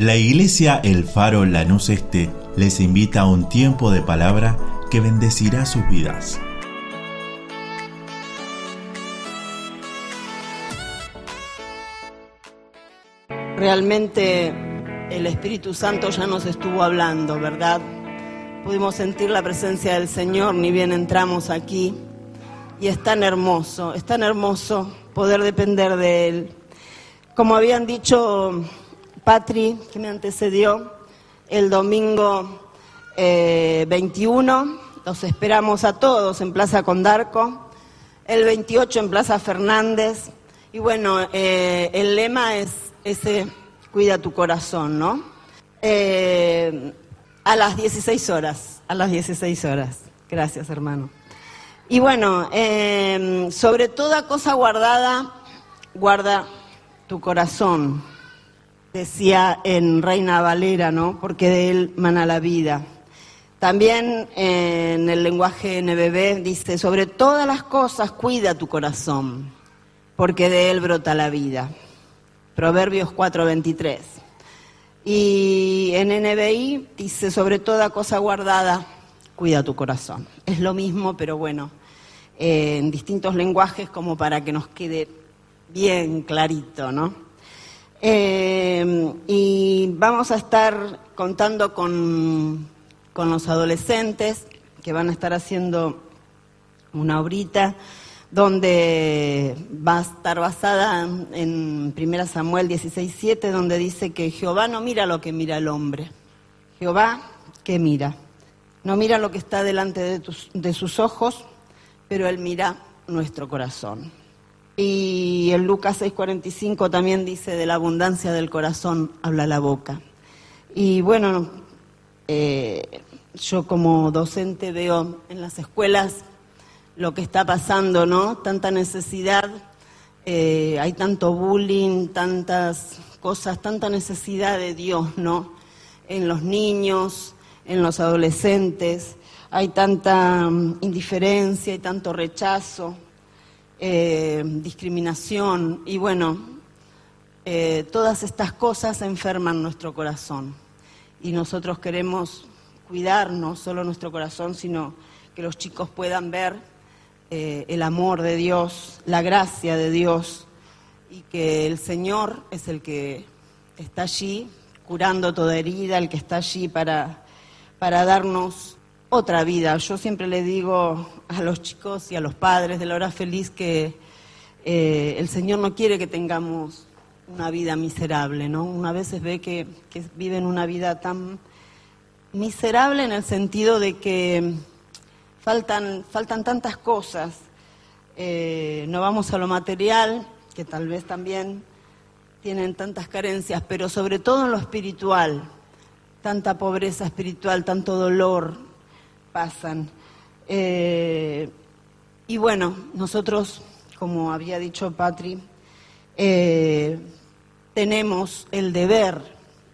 La iglesia El Faro Lanús Este les invita a un tiempo de palabra que bendecirá sus vidas. Realmente el Espíritu Santo ya nos estuvo hablando, ¿verdad? Pudimos sentir la presencia del Señor ni bien entramos aquí. Y es tan hermoso, es tan hermoso poder depender de Él. Como habían dicho Patri, que me antecedió, el domingo 21, eh, los esperamos a todos en Plaza Condarco, el 28 en Plaza Fernández, y bueno, eh, el lema es ese, cuida tu corazón, ¿no? Eh, a las 16 horas, a las 16 horas. Gracias, hermano. Y bueno, sobre toda cosa guardada, guarda tu corazón, decía en Reina Valera, ¿no? Porque de él mana la vida. También en el lenguaje NBB dice, sobre todas las cosas cuida tu corazón, porque de él brota la vida. Proverbios 4:23. Y en NBI dice, sobre toda cosa guardada, cuida tu corazón. Es lo mismo, pero bueno, en distintos lenguajes como para que nos quede bien clarito, ¿no? Eh, y vamos a estar contando con, con, los adolescentes que van a estar haciendo una obrita donde va a estar basada en 1 Samuel 16.7, donde dice que Jehová no mira lo que mira el hombre. Jehová, ¿qué mira? No mira lo que está delante de, de sus ojos, pero Él mira nuestro corazón. Y en Lucas 6:45 también dice, de la abundancia del corazón habla la boca. Y bueno, eh, yo como docente veo en las escuelas lo que está pasando, ¿no? Tanta necesidad, eh, hay tanto bullying, tantas cosas, tanta necesidad de Dios, ¿no? En los niños, en los adolescentes, hay tanta mm, indiferencia, y tanto rechazo. Eh, discriminación y bueno, eh, todas estas cosas enferman nuestro corazón. Y nosotros queremos cuidar no solo nuestro corazón, sino que los chicos puedan ver eh, el amor de Dios, la gracia de Dios y que el Señor es el que está allí curando toda herida, el que está allí para, para darnos otra vida. Yo siempre le digo a los chicos y a los padres de la hora feliz que eh, el Señor no quiere que tengamos una vida miserable, ¿no? Una veces ve que, viven una vida tan miserable en el sentido de que faltan, faltan tantas cosas. Eh, no vamos a lo material, que tal vez también tienen tantas carencias, pero sobre todo en lo espiritual, tanta pobreza espiritual, tanto dolor, pasan. Eh, y bueno, nosotros, como había dicho Patri, eh, tenemos el deber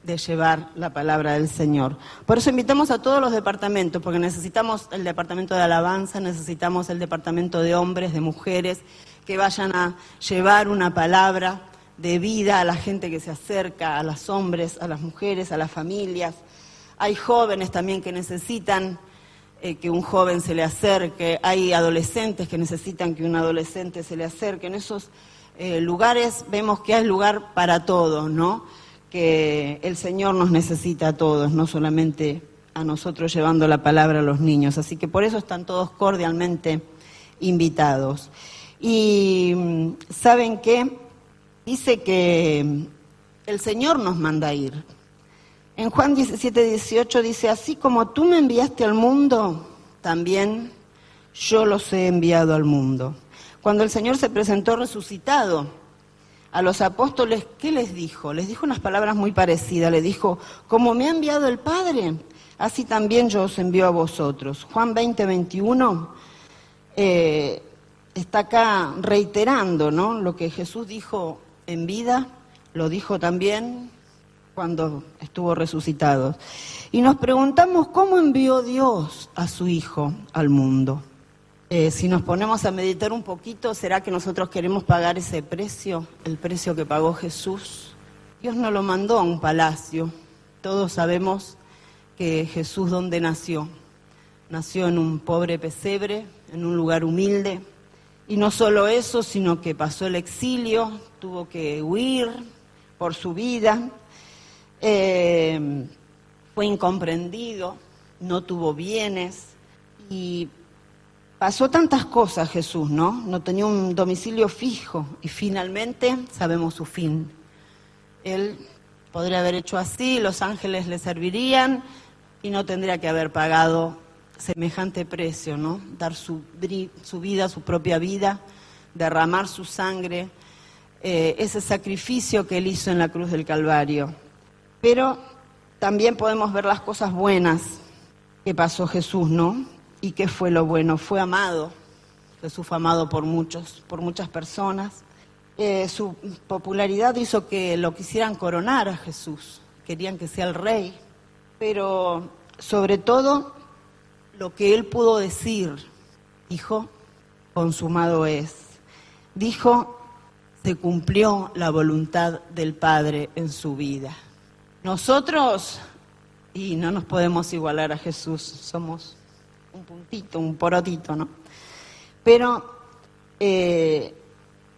de llevar la palabra del Señor. Por eso invitamos a todos los departamentos, porque necesitamos el departamento de alabanza, necesitamos el departamento de hombres, de mujeres, que vayan a llevar una palabra de vida a la gente que se acerca, a los hombres, a las mujeres, a las familias. Hay jóvenes también que necesitan eh, que un joven se le acerque, hay adolescentes que necesitan que un adolescente se le acerque. En esos eh, lugares vemos que hay lugar para todos, ¿no? Que el Señor nos necesita a todos, no solamente a nosotros llevando la palabra a los niños. Así que por eso están todos cordialmente invitados. Y mm, saben qué? Dice que el Señor nos manda ir. En Juan 17, 18 dice, así como tú me enviaste al mundo, también yo los he enviado al mundo. Cuando el Señor se presentó resucitado a los apóstoles, ¿qué les dijo? Les dijo unas palabras muy parecidas. Les dijo, como me ha enviado el Padre, así también yo os envío a vosotros. Juan 20, 21 eh, está acá reiterando ¿no? lo que Jesús dijo en vida, lo dijo también cuando estuvo resucitado. Y nos preguntamos cómo envió Dios a su Hijo al mundo. Eh, si nos ponemos a meditar un poquito, ¿será que nosotros queremos pagar ese precio, el precio que pagó Jesús Dios no lo mandó a un palacio. Todos sabemos que Jesús dónde nació. Nació en un pobre pesebre, en un lugar humilde. Y no solo eso, sino que pasó el exilio, tuvo que huir por su vida, eh, fue incomprendido, no tuvo bienes y pasó tantas cosas Jesús, ¿no? No tenía un domicilio fijo y finalmente sabemos su fin. Él podría haber hecho así, los ángeles le servirían y no tendría que haber pagado semejante precio, ¿no? Dar su, vida, su propia vida, derramar su sangre, eh, ese sacrificio que él hizo en la cruz del Calvario. Pero también podemos ver las cosas buenas que pasó Jesús, ¿no? ¿Y qué fue lo bueno? Fue amado. Jesús fue amado por muchos, por muchas personas. Eh, su popularidad hizo que lo quisieran coronar a Jesús, querían que sea el rey, pero sobre todo lo que él pudo decir, dijo, consumado es. Dijo, se cumplió la voluntad del Padre en su vida. Nosotros, y no nos podemos igualar a Jesús, somos un puntito, un porotito, ¿no? Pero eh,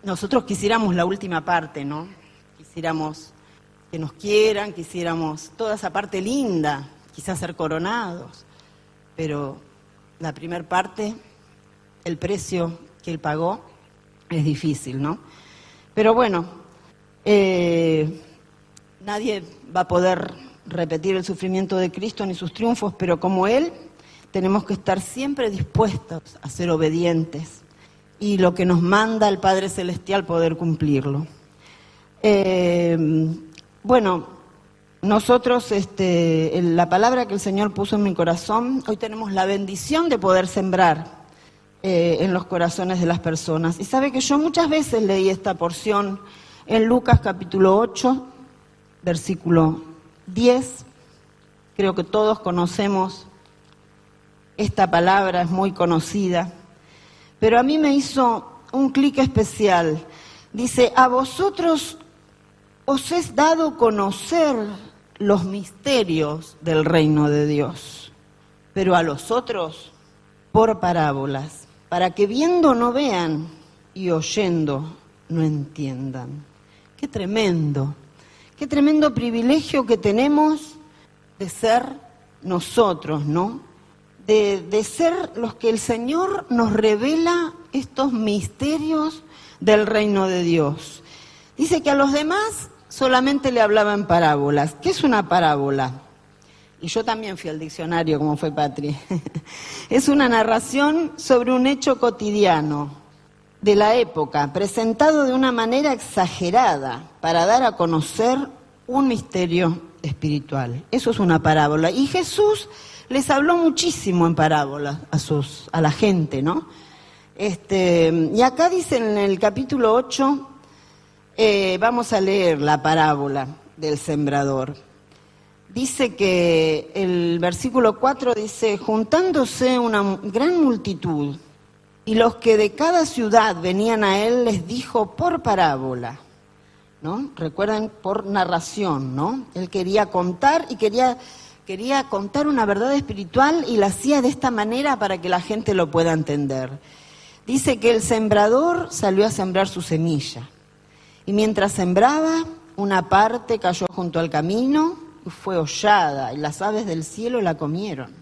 nosotros quisiéramos la última parte, ¿no? Quisiéramos que nos quieran, quisiéramos toda esa parte linda, quizás ser coronados, pero la primera parte, el precio que él pagó, es difícil, ¿no? Pero bueno, eh, nadie va a poder repetir el sufrimiento de Cristo ni sus triunfos, pero como Él, tenemos que estar siempre dispuestos a ser obedientes y lo que nos manda el Padre Celestial poder cumplirlo. Eh, bueno, nosotros, este, la palabra que el Señor puso en mi corazón, hoy tenemos la bendición de poder sembrar eh, en los corazones de las personas. Y sabe que yo muchas veces leí esta porción en Lucas capítulo 8, versículo 10. Creo que todos conocemos esta palabra, es muy conocida. Pero a mí me hizo un clic especial. Dice, a vosotros os es dado conocer los misterios del reino de Dios, pero a los otros por parábolas, para que viendo no vean y oyendo no entiendan. Qué tremendo, qué tremendo privilegio que tenemos de ser nosotros, ¿no? De, ser los que el Señor nos revela estos misterios del reino de Dios. Dice que a los demás solamente le hablaba en parábolas. ¿Qué es una parábola? Y yo también fui al diccionario, como fue Patri. es una narración sobre un hecho cotidiano de la época, presentado de una manera exagerada para dar a conocer un misterio espiritual. Eso es una parábola. Y Jesús les habló muchísimo en parábolas a, sus, a la gente, ¿no? Este, y acá dice en el capítulo 8, eh, vamos a leer la parábola del sembrador. Dice que el versículo 4 dice, juntándose una gran multitud, y los que de cada ciudad venían a él les dijo por parábola, ¿no? Recuerden, por narración, ¿no? Él quería contar y quería, quería contar una verdad espiritual y la hacía de esta manera para que la gente lo pueda entender. Dice que el sembrador salió a sembrar su semilla. Y mientras sembraba, una parte cayó junto al camino y fue hollada, y las aves del cielo la comieron.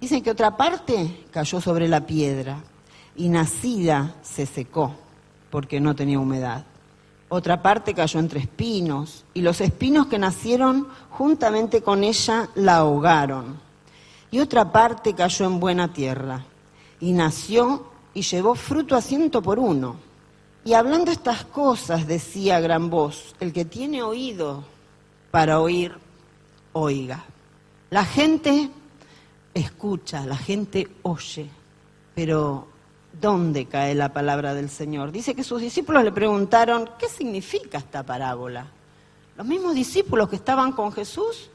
Dicen que otra parte cayó sobre la piedra, y nacida se secó, porque no tenía humedad. Otra parte cayó entre espinos, y los espinos que nacieron juntamente con ella la ahogaron. Y otra parte cayó en buena tierra, y nació y llevó fruto a ciento por uno. Y hablando estas cosas, decía gran voz, el que tiene oído para oír, oiga. La gente escucha, la gente oye, pero ¿dónde cae la palabra del Señor? Dice que sus discípulos le preguntaron, ¿qué significa esta parábola? Los mismos discípulos que estaban con Jesús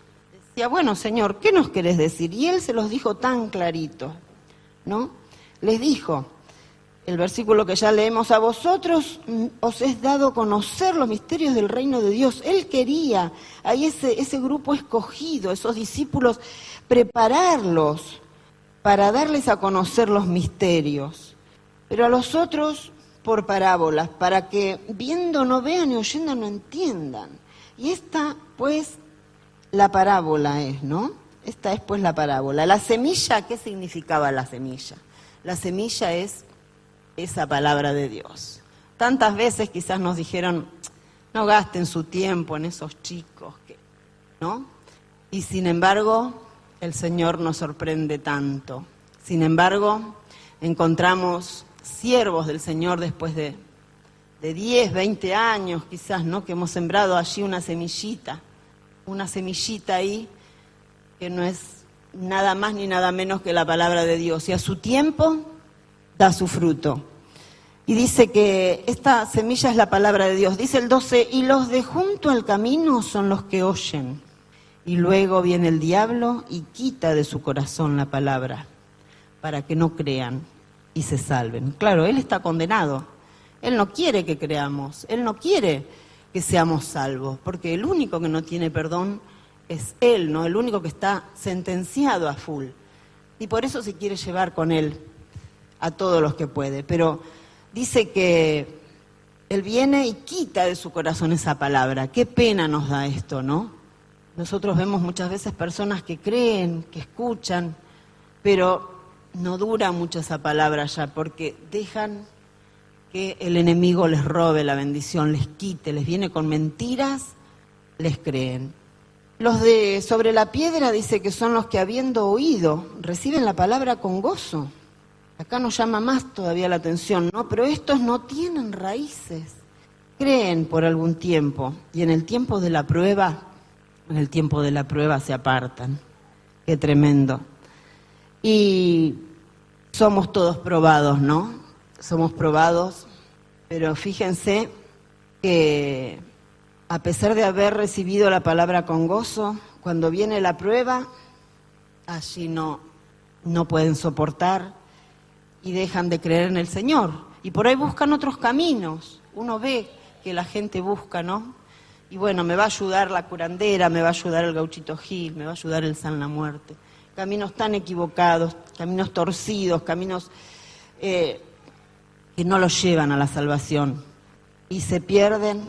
decía, bueno, Señor, ¿qué nos querés decir? Y él se los dijo tan clarito, ¿no? Les dijo, el versículo que ya leemos, a vosotros os es dado conocer los misterios del reino de Dios. Él quería, ahí ese, ese grupo escogido, esos discípulos, prepararlos para darles a conocer los misterios. Pero a los otros por parábolas, para que viendo no vean y oyendo no entiendan. Y esta, pues, la parábola es, ¿no? Esta es, pues, la parábola. La semilla, ¿qué significaba la semilla? La semilla es esa palabra de Dios. Tantas veces quizás nos dijeron, no gasten su tiempo en esos chicos, ¿no? Y sin embargo, el Señor nos sorprende tanto. Sin embargo, encontramos siervos del Señor después de, de 10, 20 años quizás, ¿no? Que hemos sembrado allí una semillita, una semillita ahí que no es nada más ni nada menos que la palabra de Dios. Y a su tiempo da su fruto. Y dice que esta semilla es la palabra de Dios. Dice el 12, y los de junto al camino son los que oyen. Y luego viene el diablo y quita de su corazón la palabra para que no crean y se salven. Claro, Él está condenado. Él no quiere que creamos. Él no quiere que seamos salvos. Porque el único que no tiene perdón es Él, ¿no? El único que está sentenciado a full. Y por eso se quiere llevar con Él a todos los que puede. Pero dice que Él viene y quita de su corazón esa palabra. Qué pena nos da esto, ¿no? Nosotros vemos muchas veces personas que creen, que escuchan, pero no dura mucho esa palabra ya, porque dejan que el enemigo les robe la bendición, les quite, les viene con mentiras, les creen. Los de sobre la piedra dice que son los que habiendo oído reciben la palabra con gozo. Acá nos llama más todavía la atención, ¿no? Pero estos no tienen raíces. Creen por algún tiempo y en el tiempo de la prueba, en el tiempo de la prueba se apartan. Qué tremendo. Y somos todos probados, ¿no? Somos probados, pero fíjense que a pesar de haber recibido la palabra con gozo, cuando viene la prueba, allí no, no pueden soportar y dejan de creer en el Señor. Y por ahí buscan otros caminos. Uno ve que la gente busca, ¿no? Y bueno, me va a ayudar la curandera, me va a ayudar el gauchito Gil, me va a ayudar el San la Muerte. Caminos tan equivocados, caminos torcidos, caminos eh, que no los llevan a la salvación. Y se pierden,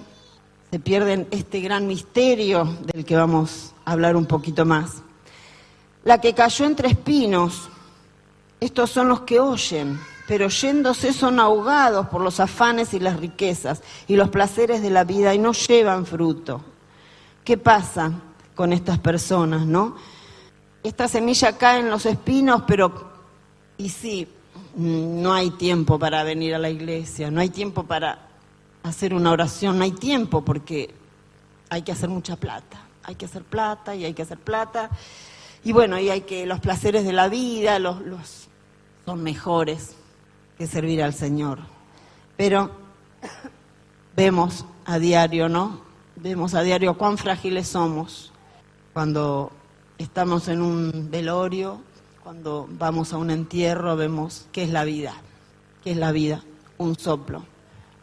se pierden este gran misterio del que vamos a hablar un poquito más. La que cayó entre espinos, estos son los que oyen, pero yéndose son ahogados por los afanes y las riquezas y los placeres de la vida y no llevan fruto. ¿Qué pasa con estas personas, no? Esta semilla cae en los espinos, pero y sí, no hay tiempo para venir a la iglesia, no hay tiempo para hacer una oración, no hay tiempo porque hay que hacer mucha plata, hay que hacer plata y hay que hacer plata. Y bueno, y hay que los placeres de la vida, los, los son mejores que servir al Señor. Pero vemos a diario, ¿no? Vemos a diario cuán frágiles somos cuando estamos en un velorio, cuando vamos a un entierro, vemos qué es la vida, qué es la vida, un soplo.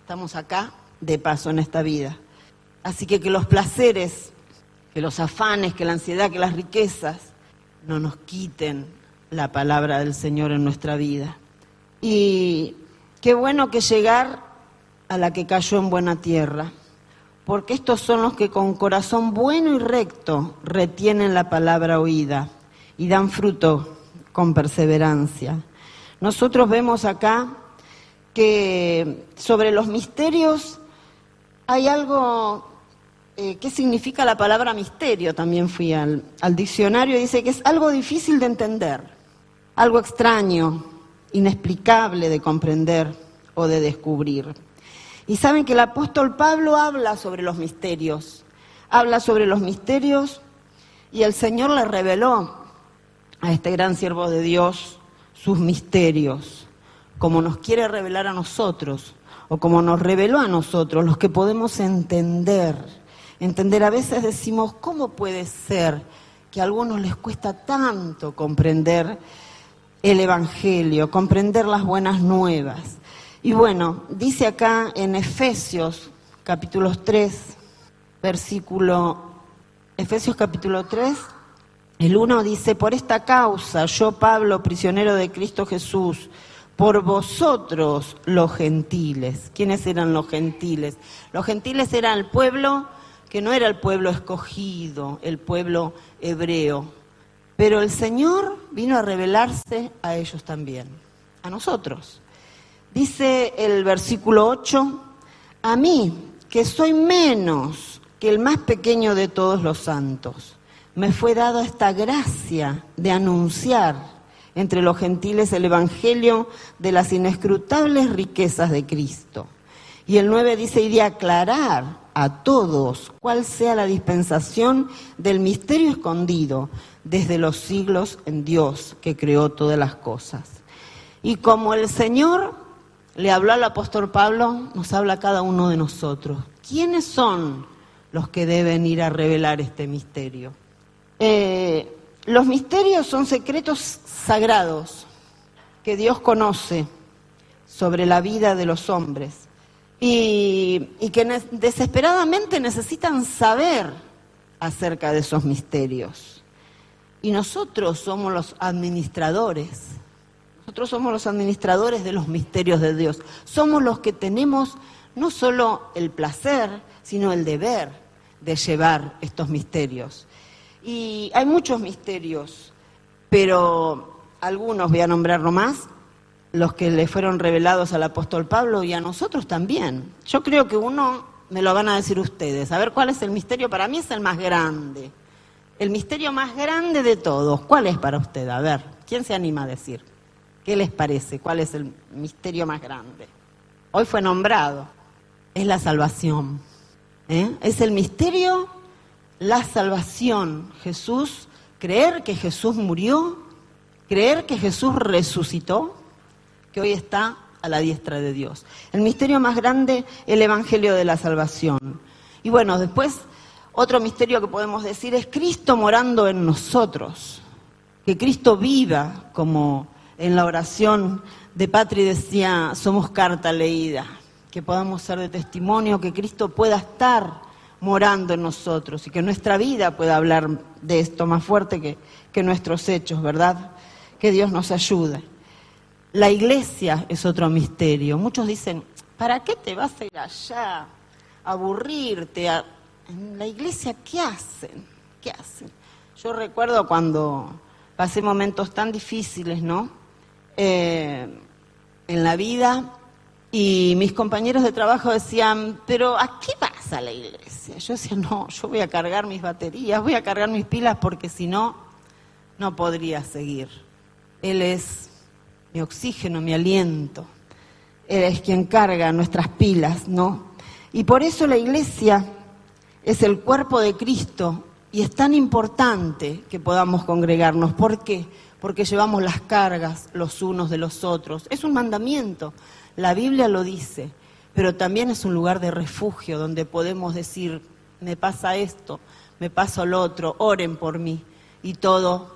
Estamos acá de paso en esta vida. Así que que los placeres, que los afanes, que la ansiedad, que las riquezas no nos quiten la palabra del Señor en nuestra vida. Y qué bueno que llegar a la que cayó en buena tierra, porque estos son los que con corazón bueno y recto retienen la palabra oída y dan fruto con perseverancia. Nosotros vemos acá que sobre los misterios hay algo eh, qué significa la palabra misterio. También fui al, al diccionario y dice que es algo difícil de entender algo extraño, inexplicable de comprender o de descubrir. Y saben que el apóstol Pablo habla sobre los misterios, habla sobre los misterios y el Señor le reveló a este gran siervo de Dios sus misterios, como nos quiere revelar a nosotros o como nos reveló a nosotros, los que podemos entender. Entender, a veces decimos, ¿cómo puede ser que a algunos les cuesta tanto comprender el Evangelio, comprender las buenas nuevas. Y bueno, dice acá en Efesios capítulo 3, versículo, Efesios capítulo 3, el 1 dice, por esta causa yo Pablo, prisionero de Cristo Jesús, por vosotros los gentiles. ¿Quiénes eran los gentiles? Los gentiles eran el pueblo que no era el pueblo escogido, el pueblo hebreo. Pero el Señor vino a revelarse a ellos también, a nosotros. Dice el versículo 8, a mí, que soy menos que el más pequeño de todos los santos, me fue dada esta gracia de anunciar entre los gentiles el Evangelio de las inescrutables riquezas de Cristo. Y el 9 dice, y de aclarar a todos cuál sea la dispensación del misterio escondido desde los siglos en Dios que creó todas las cosas. Y como el Señor le habló al apóstol Pablo, nos habla cada uno de nosotros. ¿Quiénes son los que deben ir a revelar este misterio? Eh, los misterios son secretos sagrados que Dios conoce sobre la vida de los hombres y, que desesperadamente necesitan saber acerca de esos misterios. Y nosotros somos los administradores, nosotros somos los administradores de los misterios de Dios, somos los que tenemos no solo el placer, sino el deber de llevar estos misterios. Y hay muchos misterios, pero algunos voy a nombrar nomás, los que le fueron revelados al apóstol Pablo y a nosotros también. Yo creo que uno me lo van a decir ustedes. A ver cuál es el misterio. Para mí es el más grande. El misterio más grande de todos. ¿Cuál es para usted? A ver, ¿quién se anima a decir? ¿Qué les parece? ¿Cuál es el misterio más grande? Hoy fue nombrado. Es la salvación. ¿eh? Es el misterio la salvación. Jesús, creer que Jesús murió, creer que Jesús resucitó, que hoy está a la diestra de Dios. El misterio más grande, el Evangelio de la Salvación. Y bueno, después otro misterio que podemos decir es Cristo morando en nosotros, que Cristo viva, como en la oración de Patri decía, somos carta leída, que podamos ser de testimonio, que Cristo pueda estar morando en nosotros y que nuestra vida pueda hablar de esto más fuerte que, nuestros hechos, ¿verdad? Que Dios nos ayude. La iglesia es otro misterio. Muchos dicen, ¿para qué te vas a ir allá? A aburrirte. En la iglesia, ¿qué hacen? ¿Qué hacen? Yo recuerdo cuando pasé momentos tan difíciles, ¿no? Eh, en la vida y mis compañeros de trabajo decían, pero ¿a qué vas a la iglesia? Yo decía, no, yo voy a cargar mis baterías, voy a cargar mis pilas porque si no, no podría seguir. Él es mi oxígeno, mi aliento. Él es quien carga nuestras pilas, ¿no? Y por eso la iglesia es el cuerpo de Cristo y es tan importante que podamos congregarnos. ¿Por qué? Porque llevamos las cargas los unos de los otros. Es un mandamiento. La Biblia lo dice, pero también es un lugar de refugio donde podemos decir, me pasa esto, me pasa lo otro, oren por mí. Y todo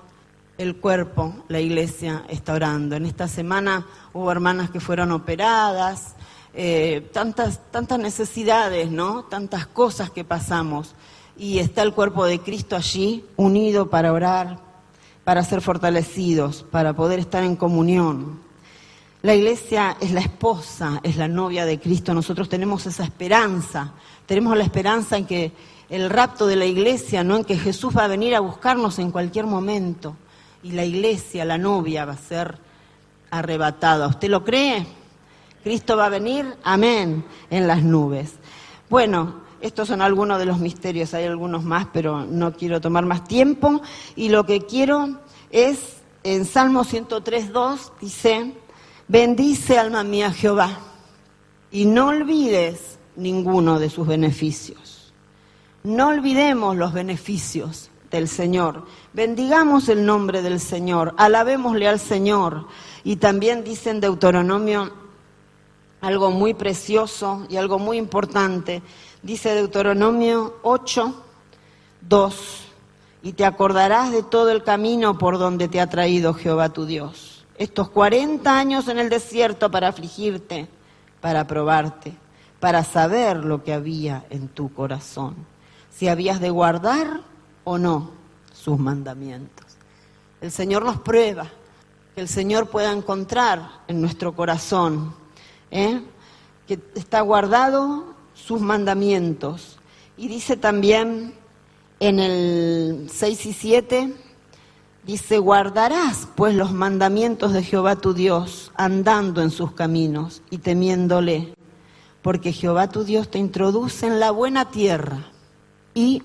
el cuerpo, la iglesia está orando. En esta semana hubo hermanas que fueron operadas, eh, tantas, tantas necesidades, ¿no? Tantas cosas que pasamos. Y está el cuerpo de Cristo allí, unido para orar, para ser fortalecidos, para poder estar en comunión. La iglesia es la esposa, es la novia de Cristo. Nosotros tenemos esa esperanza. Tenemos la esperanza en que el rapto de la iglesia, no en que Jesús va a venir a buscarnos en cualquier momento. Y la iglesia, la novia, va a ser arrebatada. ¿Usted lo cree? Cristo va a venir, amén, en las nubes. Bueno, estos son algunos de los misterios, hay algunos más, pero no quiero tomar más tiempo. Y lo que quiero es, en Salmo 103.2, dice, Bendice alma mía Jehová y no olvides ninguno de sus beneficios. No olvidemos los beneficios del Señor. Bendigamos el nombre del Señor, alabémosle al Señor. Y también dice en Deuteronomio algo muy precioso y algo muy importante. Dice Deuteronomio 8, 2, y te acordarás de todo el camino por donde te ha traído Jehová tu Dios estos 40 años en el desierto para afligirte, para probarte, para saber lo que había en tu corazón, si habías de guardar o no sus mandamientos. El Señor nos prueba, que el Señor pueda encontrar en nuestro corazón, ¿eh? que está guardado sus mandamientos. Y dice también en el 6 y 7, dice, guardarás pues los mandamientos de Jehová tu Dios, andando en sus caminos y temiéndole, porque Jehová tu Dios te introduce en la buena tierra y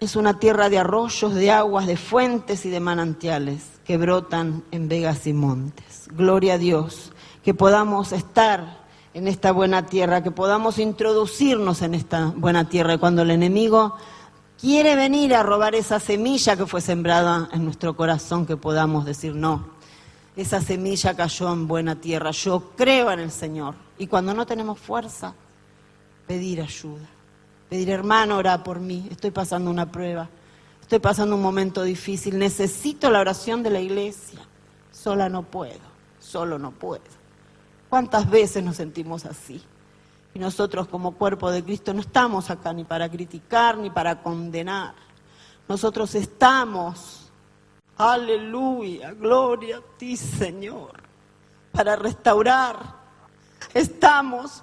es una tierra de arroyos, de aguas, de fuentes y de manantiales que brotan en vegas y montes. Gloria a Dios, que podamos estar en esta buena tierra, que podamos introducirnos en esta buena tierra. Y cuando el enemigo quiere venir a robar esa semilla que fue sembrada en nuestro corazón, que podamos decir no. Esa semilla cayó en buena tierra. Yo creo en el Señor. Y cuando no tenemos fuerza, pedir ayuda. Pedir, hermano, ora por mí. Estoy pasando una prueba. Estoy pasando un momento difícil. Necesito la oración de la iglesia. Sola no puedo. Solo no puedo. ¿Cuántas veces nos sentimos así? Y nosotros como cuerpo de Cristo no estamos acá ni para criticar ni para condenar. Nosotros estamos, aleluya, gloria a ti Señor, para restaurar. Estamos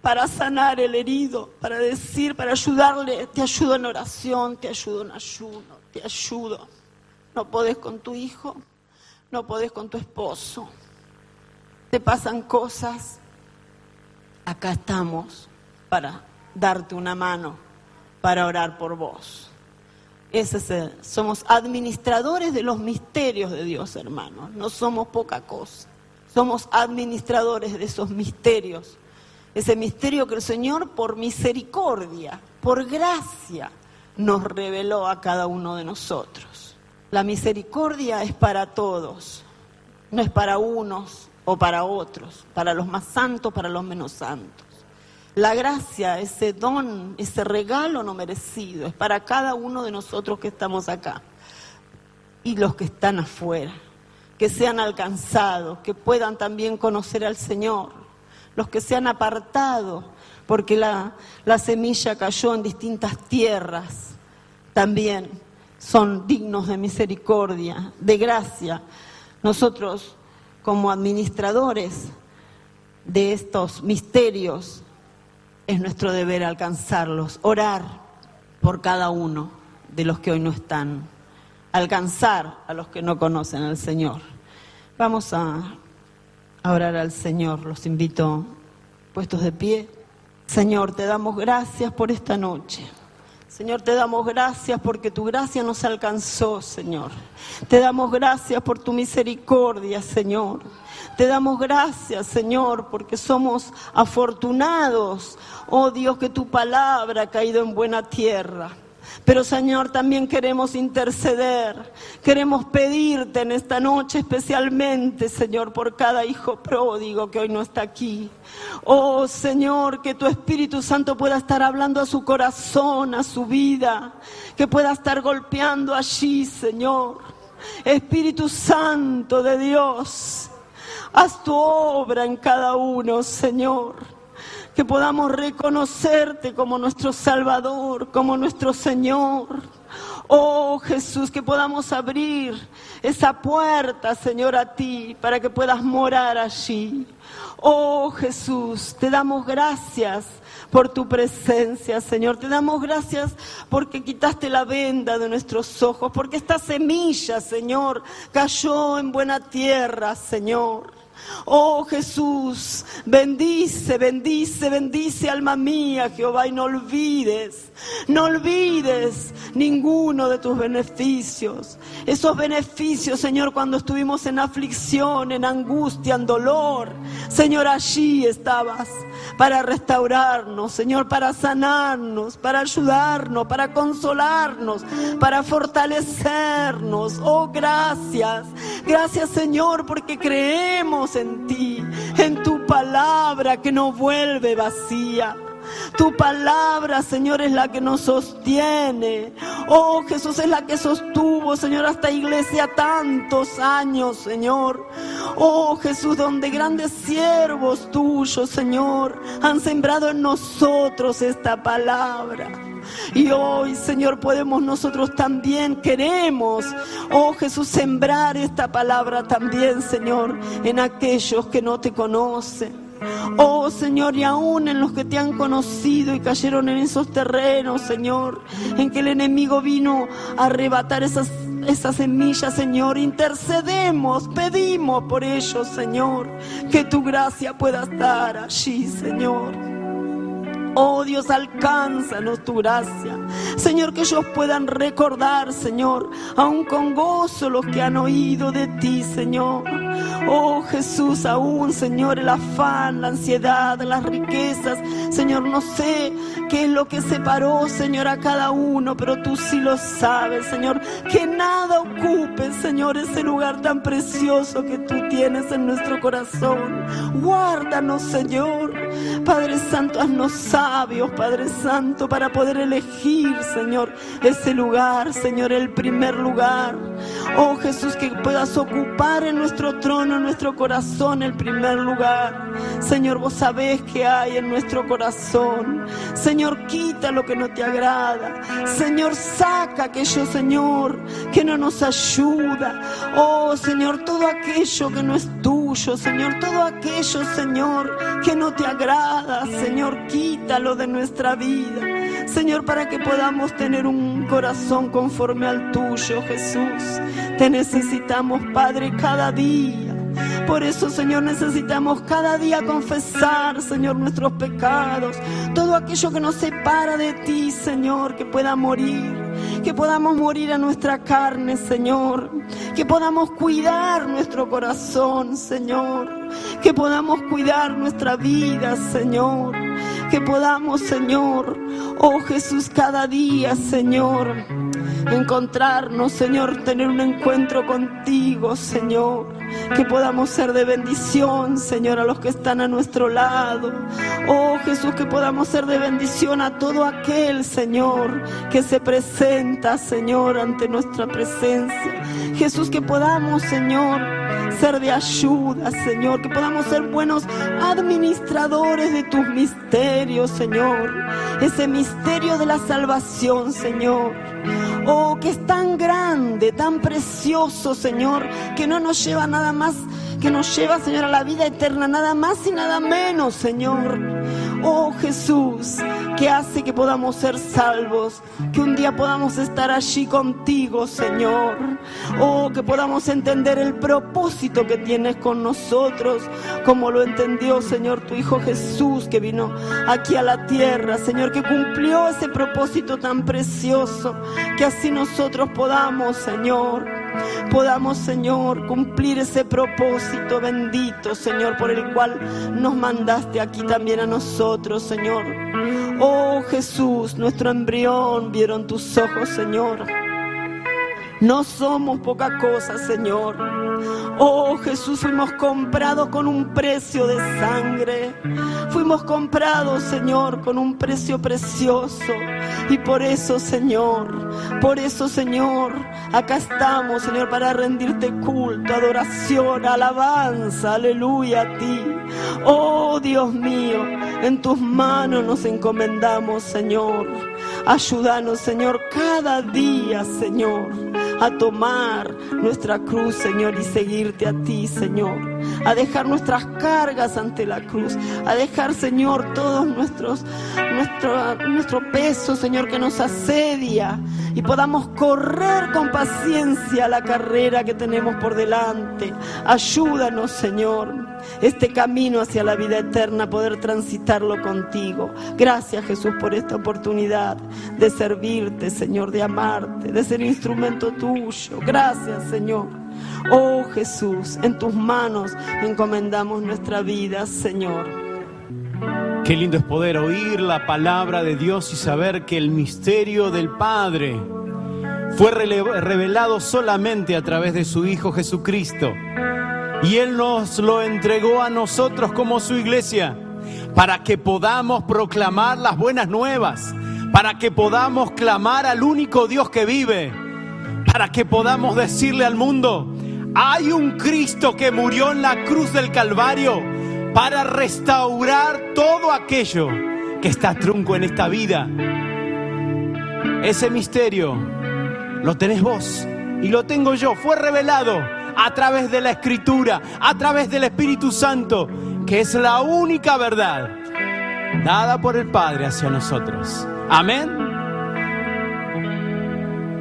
para sanar el herido, para decir, para ayudarle, te ayudo en oración, te ayudo en ayuno, te ayudo. No podés con tu hijo, no podés con tu esposo. Te pasan cosas. Acá estamos para darte una mano, para orar por vos. Ese somos administradores de los misterios de Dios, hermanos. No somos poca cosa. Somos administradores de esos misterios ese misterio que el Señor por misericordia, por gracia, nos reveló a cada uno de nosotros. La misericordia es para todos, no es para unos o para otros, para los más santos, para los menos santos. La gracia, ese don, ese regalo no merecido, es para cada uno de nosotros que estamos acá y los que están afuera, que sean alcanzados, que puedan también conocer al Señor, los que se han apartado, porque la, la semilla cayó en distintas tierras, también son dignos de misericordia, de gracia. Nosotros, como administradores de estos misterios, es nuestro deber alcanzarlos, orar por cada uno de los que hoy no están, alcanzar a los que no conocen al Señor. Vamos a orar al Señor. Los invito puestos de pie. Señor, te damos gracias por esta noche. Señor, te damos gracias porque tu gracia nos alcanzó, Señor. Te damos gracias por tu misericordia, Señor. Te damos gracias, Señor, porque somos afortunados, oh Dios, que tu palabra ha caído en buena tierra. Pero Señor, también queremos interceder, queremos pedirte en esta noche especialmente, Señor, por cada hijo pródigo que hoy no está aquí. Oh Señor, que tu Espíritu Santo pueda estar hablando a su corazón, a su vida, que pueda estar golpeando allí, Señor. Espíritu Santo de Dios, haz tu obra en cada uno, Señor que podamos reconocerte como nuestro Salvador, como nuestro Señor. Oh Jesús, que podamos abrir esa puerta, Señor, a ti, para que puedas morar allí. Oh Jesús, te damos gracias por tu presencia, Señor. Te damos gracias porque quitaste la venda de nuestros ojos, porque esta semilla, Señor, cayó en buena tierra, Señor. Oh Jesús, bendice, bendice, bendice alma mía, Jehová, y no olvides, no olvides ninguno de tus beneficios. Esos beneficios, Señor, cuando estuvimos en aflicción, en angustia, en dolor. Señor, allí estabas para restaurarnos, Señor, para sanarnos, para ayudarnos, para consolarnos, para fortalecernos. Oh, gracias. Gracias, Señor, porque creemos en ti, en tu palabra que no vuelve vacía. Tu palabra, Señor, es la que nos sostiene. Oh, Jesús es la que sostuvo, Señor, esta iglesia tantos años, Señor. Oh, Jesús, donde grandes siervos tuyos, Señor, han sembrado en nosotros esta palabra. Y hoy, Señor, podemos nosotros también, queremos, oh Jesús, sembrar esta palabra también, Señor, en aquellos que no te conocen. Oh Señor, y aún en los que te han conocido y cayeron en esos terrenos, Señor, en que el enemigo vino a arrebatar esas, esas semillas, Señor, intercedemos, pedimos por ellos, Señor, que tu gracia pueda estar allí, Señor. Oh Dios, alcánzanos tu gracia. Señor, que ellos puedan recordar, Señor, aún con gozo los que han oído de ti, Señor. Oh Jesús, aún, Señor, el afán, la ansiedad, las riquezas. Señor, no sé qué es lo que separó, Señor, a cada uno, pero tú sí lo sabes, Señor. Que nada ocupe, Señor, ese lugar tan precioso que tú tienes en nuestro corazón. Guárdanos, Señor. Padre Santo, haznos Padre Santo, para poder elegir, Señor, ese lugar, Señor, el primer lugar. Oh Jesús, que puedas ocupar en nuestro trono, en nuestro corazón, el primer lugar. Señor, vos sabés que hay en nuestro corazón. Señor, quita lo que no te agrada. Señor, saca aquello, Señor, que no nos ayuda. Oh Señor, todo aquello que no es tuyo, Señor, todo aquello, Señor, que no te agrada, Señor, quítalo de nuestra vida. Señor, para que podamos tener un corazón conforme al tuyo, Jesús. Te necesitamos, Padre, cada día. Por eso, Señor, necesitamos cada día confesar, Señor, nuestros pecados. Todo aquello que nos separa de ti, Señor, que pueda morir. Que podamos morir a nuestra carne, Señor. Que podamos cuidar nuestro corazón, Señor. Que podamos cuidar nuestra vida, Señor. Que podamos, Señor, oh Jesús, cada día, Señor encontrarnos, Señor, tener un encuentro contigo, Señor. Que podamos ser de bendición, Señor, a los que están a nuestro lado. Oh Jesús, que podamos ser de bendición a todo aquel, Señor, que se presenta, Señor, ante nuestra presencia. Jesús, que podamos, Señor, ser de ayuda, Señor, que podamos ser buenos administradores de tus misterios, Señor. Ese misterio de la salvación, Señor. Oh, que es tan grande, tan precioso, Señor, que no nos lleva nada más, que nos lleva, Señor, a la vida eterna, nada más y nada menos, Señor. Oh Jesús, que hace que podamos ser salvos, que un día podamos estar allí contigo, Señor. Oh, que podamos entender el propósito que tienes con nosotros, como lo entendió, Señor, tu Hijo Jesús, que vino aquí a la tierra, Señor, que cumplió ese propósito tan precioso, que así nosotros podamos, Señor podamos, Señor, cumplir ese propósito bendito, Señor, por el cual nos mandaste aquí también a nosotros, Señor. Oh Jesús, nuestro embrión vieron tus ojos, Señor. No somos poca cosa, Señor. Oh Jesús, fuimos comprados con un precio de sangre. Fuimos comprados, Señor, con un precio precioso. Y por eso, Señor, por eso, Señor, acá estamos, Señor, para rendirte culto, adoración, alabanza, aleluya a ti. Oh Dios mío, en tus manos nos encomendamos, Señor. Ayúdanos, Señor, cada día, Señor, a tomar nuestra cruz, Señor, y seguirte a ti, Señor. A dejar nuestras cargas ante la cruz. A dejar, Señor, todos nuestros, nuestro, nuestro peso, Señor, que nos asedia. Y podamos correr con paciencia la carrera que tenemos por delante. Ayúdanos, Señor este camino hacia la vida eterna, poder transitarlo contigo. Gracias Jesús por esta oportunidad de servirte, Señor, de amarte, de ser instrumento tuyo. Gracias, Señor. Oh Jesús, en tus manos encomendamos nuestra vida, Señor. Qué lindo es poder oír la palabra de Dios y saber que el misterio del Padre fue revelado solamente a través de su Hijo Jesucristo. Y Él nos lo entregó a nosotros como su iglesia para que podamos proclamar las buenas nuevas, para que podamos clamar al único Dios que vive, para que podamos decirle al mundo, hay un Cristo que murió en la cruz del Calvario para restaurar todo aquello que está trunco en esta vida. Ese misterio lo tenés vos y lo tengo yo. Fue revelado a través de la Escritura, a través del Espíritu Santo, que es la única verdad dada por el Padre hacia nosotros. Amén.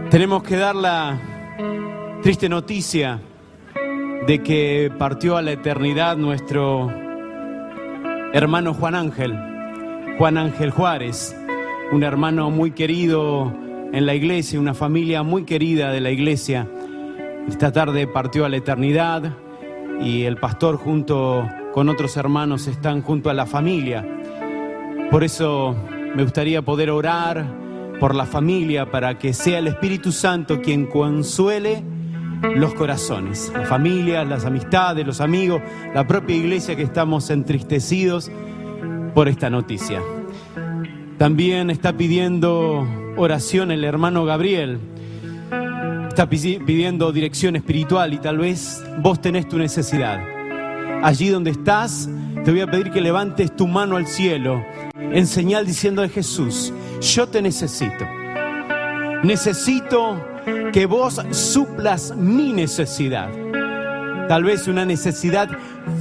Tenemos que dar la triste noticia de que partió a la eternidad nuestro hermano Juan Ángel, Juan Ángel Juárez, un hermano muy querido en la iglesia, una familia muy querida de la iglesia. Esta tarde partió a la eternidad y el pastor junto con otros hermanos están junto a la familia. Por eso me gustaría poder orar por la familia para que sea el Espíritu Santo quien consuele los corazones, las familias, las amistades, los amigos, la propia iglesia que estamos entristecidos por esta noticia. También está pidiendo oración el hermano Gabriel. Está pidiendo dirección espiritual y tal vez vos tenés tu necesidad. Allí donde estás, te voy a pedir que levantes tu mano al cielo en señal diciendo a Jesús, yo te necesito. Necesito que vos suplas mi necesidad. Tal vez una necesidad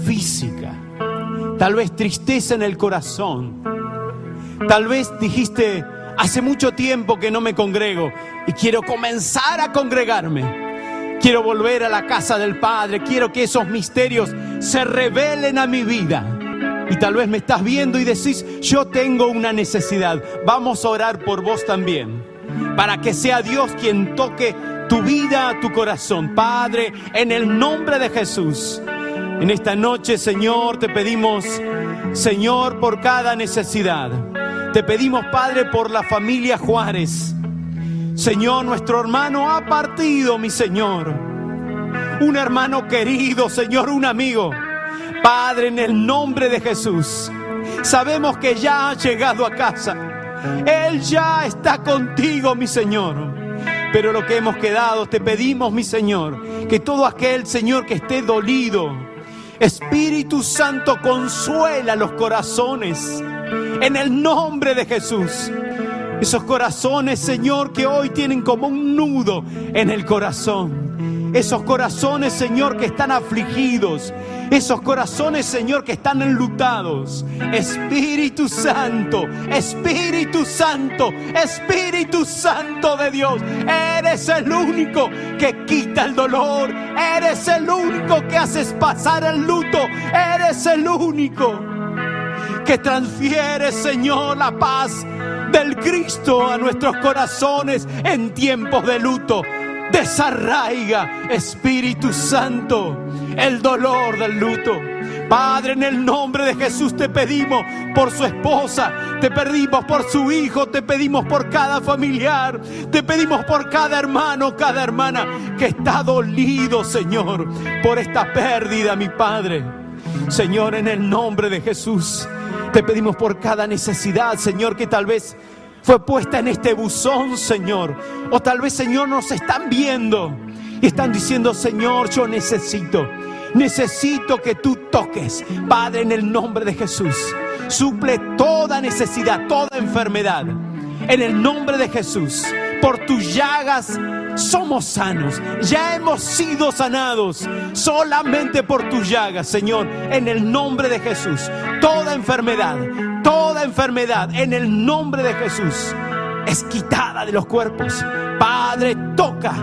física, tal vez tristeza en el corazón. Tal vez dijiste, hace mucho tiempo que no me congrego y quiero comenzar a congregarme. Quiero volver a la casa del Padre, quiero que esos misterios se revelen a mi vida. Y tal vez me estás viendo y decís, yo tengo una necesidad. Vamos a orar por vos también para que sea Dios quien toque tu vida, tu corazón. Padre, en el nombre de Jesús, en esta noche, Señor, te pedimos, Señor, por cada necesidad. Te pedimos, Padre, por la familia Juárez. Señor, nuestro hermano ha partido, mi Señor. Un hermano querido, Señor, un amigo. Padre, en el nombre de Jesús, sabemos que ya ha llegado a casa. Él ya está contigo, mi Señor. Pero lo que hemos quedado, te pedimos, mi Señor, que todo aquel, Señor, que esté dolido, Espíritu Santo, consuela los corazones en el nombre de Jesús. Esos corazones, Señor, que hoy tienen como un nudo en el corazón. Esos corazones, Señor, que están afligidos esos corazones, Señor, que están enlutados. Espíritu Santo, Espíritu Santo, Espíritu Santo de Dios. Eres el único que quita el dolor. Eres el único que haces pasar el luto. Eres el único que transfiere, Señor, la paz del Cristo a nuestros corazones en tiempos de luto. Desarraiga, Espíritu Santo el dolor del luto. Padre, en el nombre de Jesús te pedimos por su esposa, te pedimos por su hijo, te pedimos por cada familiar, te pedimos por cada hermano, cada hermana que está dolido, Señor, por esta pérdida, mi Padre. Señor, en el nombre de Jesús, te pedimos por cada necesidad, Señor, que tal vez fue puesta en este buzón, Señor. O tal vez, Señor, nos están viendo y están diciendo, Señor, yo necesito, necesito que tú toques, Padre, en el nombre de Jesús. Suple toda necesidad, toda enfermedad. En el nombre de Jesús, por tus llagas somos sanos. Ya hemos sido sanados solamente por tus llagas, Señor. En el nombre de Jesús. Toda enfermedad, toda enfermedad, en el nombre de Jesús, es quitada de los cuerpos. Padre, toca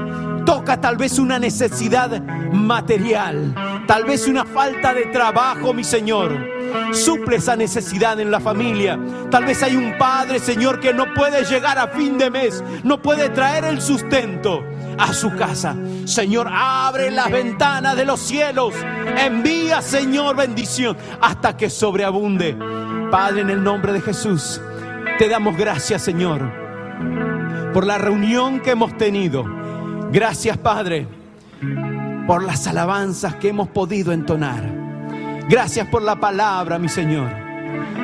toca tal vez una necesidad material, tal vez una falta de trabajo, mi Señor. Suple esa necesidad en la familia. Tal vez hay un padre, Señor, que no puede llegar a fin de mes, no puede traer el sustento a su casa. Señor, abre las ventanas de los cielos. Envía, Señor, bendición hasta que sobreabunde. Padre, en el nombre de Jesús, te damos gracias, Señor, por la reunión que hemos tenido Gracias, Padre, por las alabanzas que hemos podido entonar. Gracias por la palabra, mi Señor.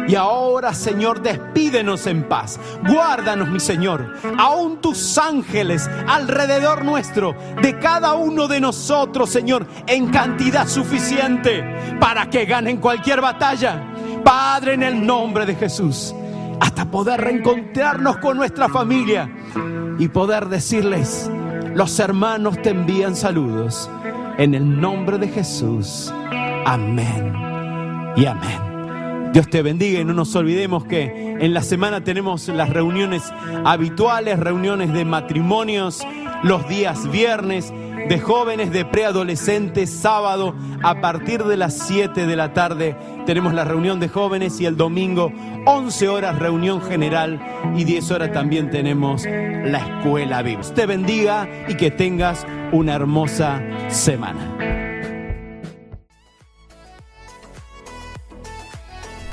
Y ahora, Señor, despídenos en paz. Guárdanos, mi Señor, aún tus ángeles alrededor nuestro, de cada uno de nosotros, Señor, en cantidad suficiente para que ganen cualquier batalla. Padre, en el nombre de Jesús, hasta poder reencontrarnos con nuestra familia y poder decirles, los hermanos te envían saludos. En el nombre de Jesús. Amén y amén. Dios te bendiga y no nos olvidemos que en la semana tenemos las reuniones habituales, reuniones de matrimonios, los días viernes, de jóvenes, de preadolescentes, sábado a partir de las 7 de la tarde tenemos la reunión de jóvenes y el domingo 11 horas reunión general y 10 horas también tenemos la escuela VIPS. Te bendiga y que tengas una hermosa semana.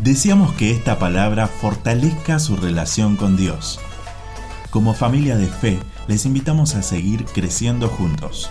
Deseamos que esta palabra fortalezca su relación con Dios. Como familia de fe, les invitamos a seguir creciendo juntos.